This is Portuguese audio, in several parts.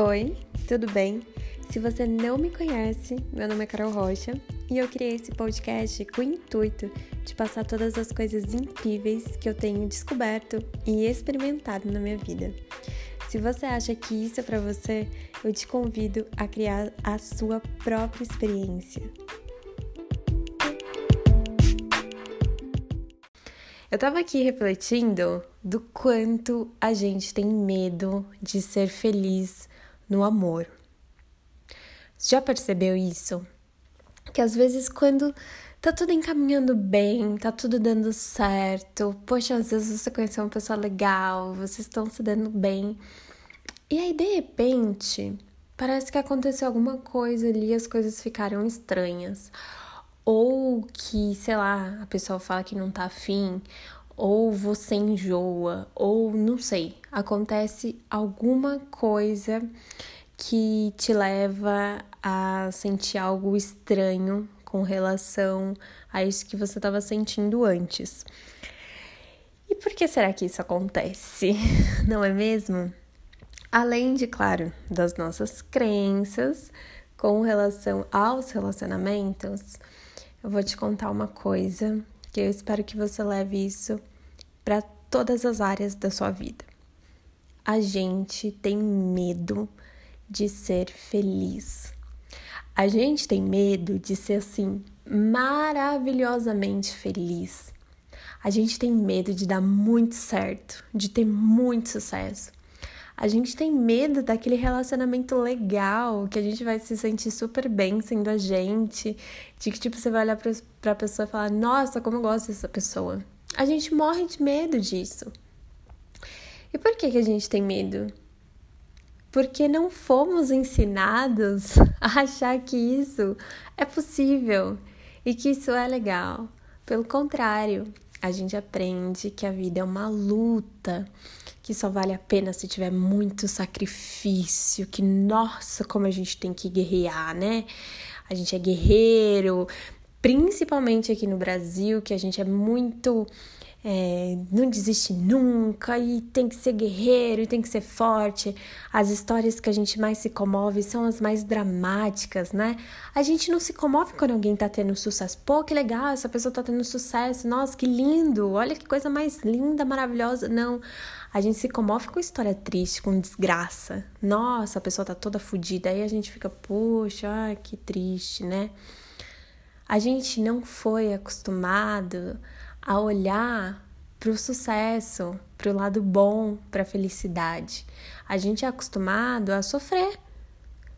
Oi, tudo bem? Se você não me conhece, meu nome é Carol Rocha e eu criei esse podcast com o intuito de passar todas as coisas incríveis que eu tenho descoberto e experimentado na minha vida. Se você acha que isso é para você, eu te convido a criar a sua própria experiência. Eu tava aqui refletindo do quanto a gente tem medo de ser feliz no amor. Já percebeu isso? Que às vezes quando tá tudo encaminhando bem, tá tudo dando certo, poxa, às vezes você conheceu uma pessoa legal, vocês estão se dando bem. E aí de repente, parece que aconteceu alguma coisa ali, as coisas ficaram estranhas. Ou que, sei lá, a pessoa fala que não tá afim, ou você enjoa, ou não sei, acontece alguma coisa que te leva a sentir algo estranho com relação a isso que você estava sentindo antes. E por que será que isso acontece? Não é mesmo? Além de, claro, das nossas crenças com relação aos relacionamentos, eu vou te contar uma coisa que eu espero que você leve isso para todas as áreas da sua vida. A gente tem medo de ser feliz. A gente tem medo de ser assim maravilhosamente feliz. A gente tem medo de dar muito certo, de ter muito sucesso. A gente tem medo daquele relacionamento legal, que a gente vai se sentir super bem sendo a gente, de que tipo você vai olhar pra, pra pessoa e falar: "Nossa, como eu gosto dessa pessoa". A gente morre de medo disso. E por que que a gente tem medo? Porque não fomos ensinados a achar que isso é possível e que isso é legal. Pelo contrário, a gente aprende que a vida é uma luta, que só vale a pena se tiver muito sacrifício, que nossa, como a gente tem que guerrear, né? A gente é guerreiro, principalmente aqui no Brasil, que a gente é muito é, não desiste nunca e tem que ser guerreiro e tem que ser forte. As histórias que a gente mais se comove são as mais dramáticas, né? A gente não se comove quando alguém tá tendo sucesso. Pô, que legal, essa pessoa tá tendo sucesso. Nossa, que lindo. Olha que coisa mais linda, maravilhosa. Não. A gente se comove com história triste, com desgraça. Nossa, a pessoa tá toda fodida. Aí a gente fica, poxa, que triste, né? A gente não foi acostumado a olhar para o sucesso, para o lado bom, para a felicidade. A gente é acostumado a sofrer.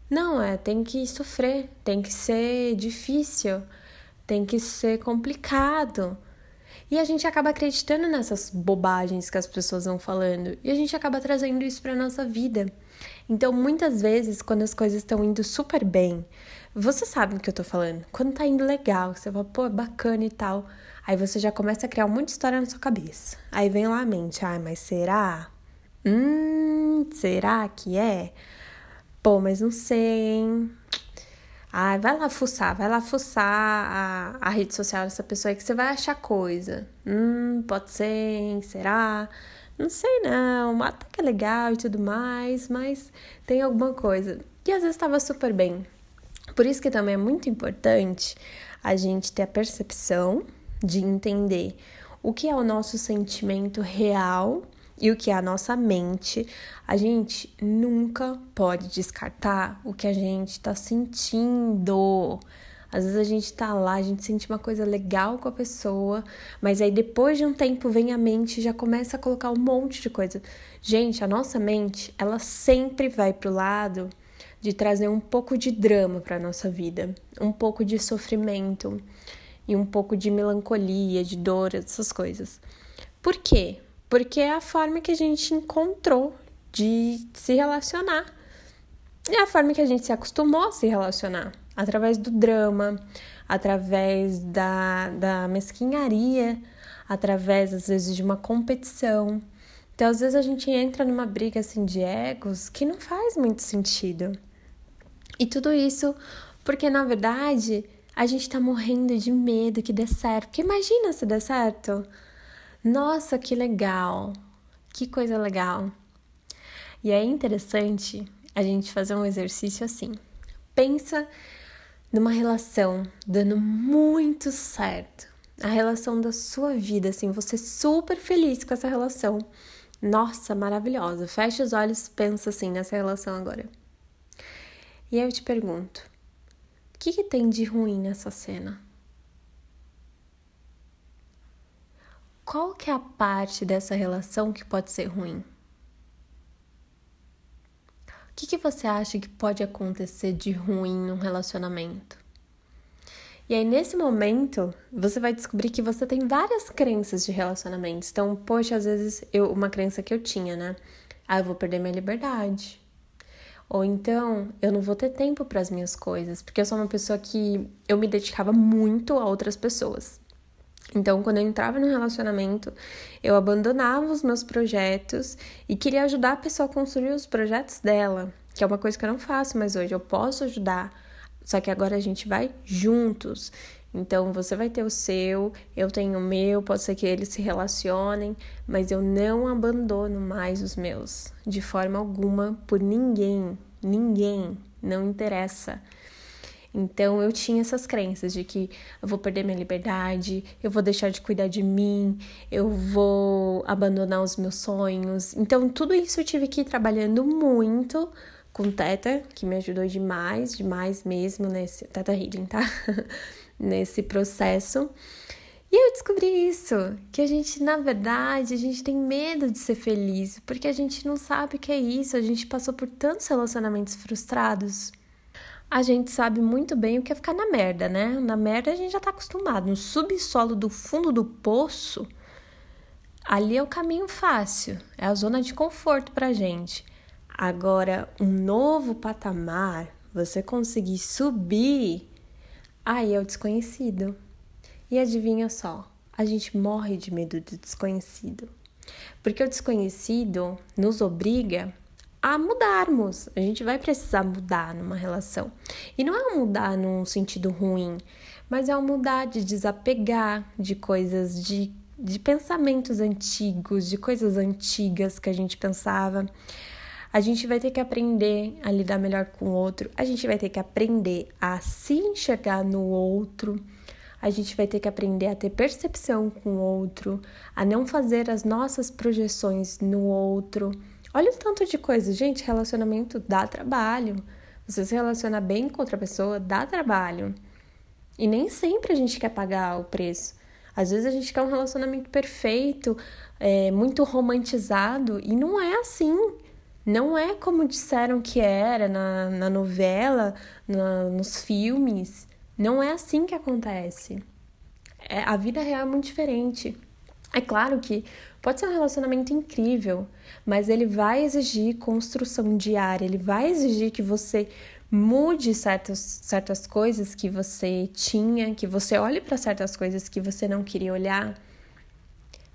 Não, é, tem que sofrer, tem que ser difícil, tem que ser complicado. E a gente acaba acreditando nessas bobagens que as pessoas vão falando e a gente acaba trazendo isso para nossa vida. Então, muitas vezes, quando as coisas estão indo super bem, você sabe do que eu tô falando. Quando tá indo legal, você fala, pô, é bacana e tal. Aí você já começa a criar um monte de história na sua cabeça. Aí vem lá a mente, ai, ah, mas será? Hum, será que é? Pô, mas não sei, hein? Ai, vai lá fuçar, vai lá fuçar a, a rede social dessa pessoa aí que você vai achar coisa. Hum, pode ser, hein? Será? Não sei não, até que é legal e tudo mais, mas tem alguma coisa. E às vezes estava super bem. Por isso que também é muito importante a gente ter a percepção de entender o que é o nosso sentimento real e o que é a nossa mente, a gente nunca pode descartar o que a gente está sentindo. Às vezes a gente tá lá, a gente sente uma coisa legal com a pessoa, mas aí depois de um tempo vem a mente e já começa a colocar um monte de coisa. Gente, a nossa mente, ela sempre vai pro lado de trazer um pouco de drama para nossa vida, um pouco de sofrimento e um pouco de melancolia, de dor, essas coisas. Por quê? Porque é a forma que a gente encontrou de se relacionar. É a forma que a gente se acostumou a se relacionar através do drama, através da, da mesquinharia, através, às vezes, de uma competição. Então, às vezes, a gente entra numa briga assim de egos que não faz muito sentido. E tudo isso porque, na verdade, a gente tá morrendo de medo que dê certo. Porque imagina se der certo. Nossa, que legal! Que coisa legal! E é interessante a gente fazer um exercício assim. Pensa numa relação dando muito certo. A relação da sua vida, assim, você super feliz com essa relação. Nossa, maravilhosa. Fecha os olhos, pensa assim nessa relação agora. E aí eu te pergunto: o que, que tem de ruim nessa cena? Qual que é a parte dessa relação que pode ser ruim? O que, que você acha que pode acontecer de ruim num relacionamento? E aí, nesse momento, você vai descobrir que você tem várias crenças de relacionamentos. Então, poxa, às vezes, eu, uma crença que eu tinha, né? Ah, eu vou perder minha liberdade. Ou então, eu não vou ter tempo para as minhas coisas, porque eu sou uma pessoa que eu me dedicava muito a outras pessoas. Então, quando eu entrava no relacionamento, eu abandonava os meus projetos e queria ajudar a pessoa a construir os projetos dela, que é uma coisa que eu não faço mais hoje. Eu posso ajudar, só que agora a gente vai juntos. Então, você vai ter o seu, eu tenho o meu, pode ser que eles se relacionem, mas eu não abandono mais os meus, de forma alguma, por ninguém. Ninguém, não interessa. Então eu tinha essas crenças de que eu vou perder minha liberdade, eu vou deixar de cuidar de mim, eu vou abandonar os meus sonhos. Então tudo isso eu tive que ir trabalhando muito com Teta, que me ajudou demais, demais mesmo nesse Teta Healing, tá? nesse processo. E eu descobri isso, que a gente, na verdade, a gente tem medo de ser feliz, porque a gente não sabe o que é isso, a gente passou por tantos relacionamentos frustrados a gente sabe muito bem o que é ficar na merda, né? Na merda a gente já tá acostumado. No subsolo do fundo do poço, ali é o caminho fácil, é a zona de conforto pra gente. Agora, um novo patamar, você conseguir subir, aí é o desconhecido. E adivinha só, a gente morre de medo do desconhecido. Porque o desconhecido nos obriga a mudarmos. A gente vai precisar mudar numa relação. E não é um mudar num sentido ruim, mas é um mudar de desapegar de coisas, de, de pensamentos antigos, de coisas antigas que a gente pensava. A gente vai ter que aprender a lidar melhor com o outro, a gente vai ter que aprender a se enxergar no outro, a gente vai ter que aprender a ter percepção com o outro, a não fazer as nossas projeções no outro Olha o tanto de coisa. Gente, relacionamento dá trabalho. Você se relaciona bem com outra pessoa dá trabalho. E nem sempre a gente quer pagar o preço. Às vezes a gente quer um relacionamento perfeito, é, muito romantizado, e não é assim. Não é como disseram que era na, na novela, na, nos filmes. Não é assim que acontece. É, a vida real é muito diferente. É claro que pode ser um relacionamento incrível, mas ele vai exigir construção diária, ele vai exigir que você mude certas, certas coisas que você tinha, que você olhe para certas coisas que você não queria olhar.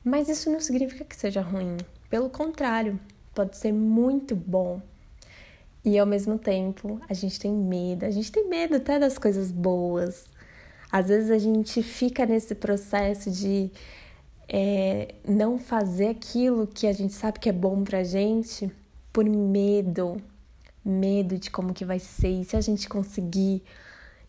Mas isso não significa que seja ruim. Pelo contrário, pode ser muito bom. E ao mesmo tempo, a gente tem medo, a gente tem medo até das coisas boas. Às vezes a gente fica nesse processo de é, não fazer aquilo que a gente sabe que é bom pra gente por medo, medo de como que vai ser, se a gente conseguir.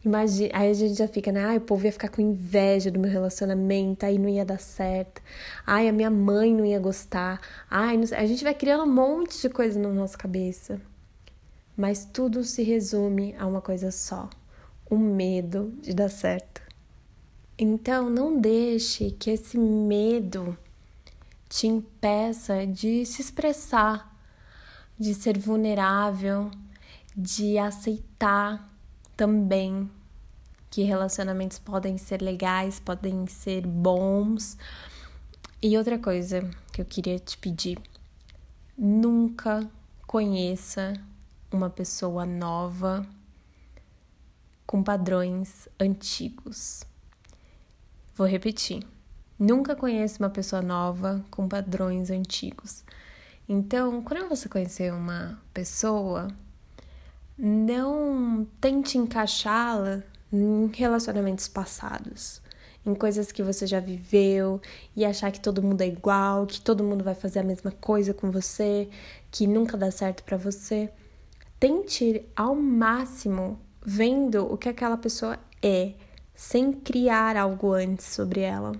Imagina, aí a gente já fica, né? Ai, o povo ia ficar com inveja do meu relacionamento, aí não ia dar certo. Ai, a minha mãe não ia gostar. Ai, a gente vai criando um monte de coisa na nossa cabeça. Mas tudo se resume a uma coisa só: o medo de dar certo. Então, não deixe que esse medo te impeça de se expressar, de ser vulnerável, de aceitar também que relacionamentos podem ser legais, podem ser bons. E outra coisa que eu queria te pedir: nunca conheça uma pessoa nova com padrões antigos. Vou repetir. Nunca conheça uma pessoa nova com padrões antigos. Então, quando você conhecer uma pessoa, não tente encaixá-la em relacionamentos passados, em coisas que você já viveu e achar que todo mundo é igual, que todo mundo vai fazer a mesma coisa com você, que nunca dá certo para você. tente ao máximo vendo o que aquela pessoa é, sem criar algo antes sobre ela.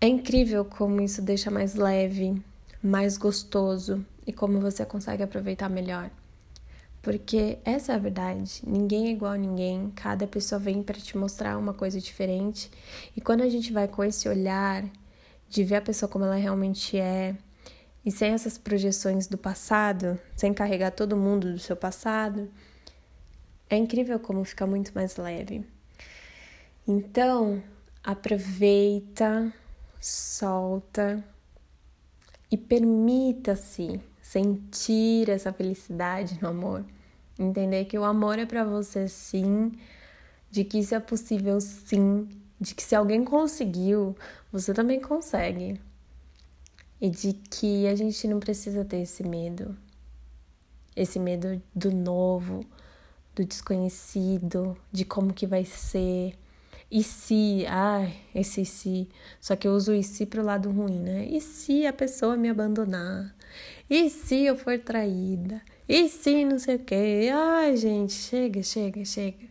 É incrível como isso deixa mais leve, mais gostoso e como você consegue aproveitar melhor. Porque essa é a verdade, ninguém é igual a ninguém, cada pessoa vem para te mostrar uma coisa diferente. E quando a gente vai com esse olhar de ver a pessoa como ela realmente é, e sem essas projeções do passado, sem carregar todo mundo do seu passado, é incrível como fica muito mais leve. Então, aproveita, solta e permita-se sentir essa felicidade no amor. Entender que o amor é para você sim, de que isso é possível sim, de que se alguém conseguiu, você também consegue. E de que a gente não precisa ter esse medo, esse medo do novo, do desconhecido, de como que vai ser. E se, ai, esse se, só que eu uso e se pro lado ruim, né? E se a pessoa me abandonar? E se eu for traída? E se não sei o quê? Ai, gente, chega, chega, chega.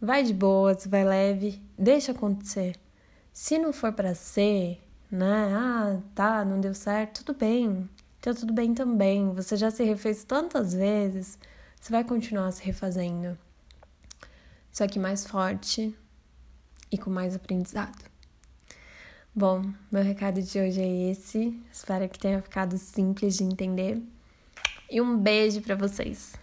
Vai de boas, vai leve, deixa acontecer. Se não for para ser, né? Ah, tá, não deu certo, tudo bem. Tá tudo bem também. Você já se refez tantas vezes, você vai continuar se refazendo. Só que mais forte e com mais aprendizado. Bom, meu recado de hoje é esse. Espero que tenha ficado simples de entender. E um beijo para vocês.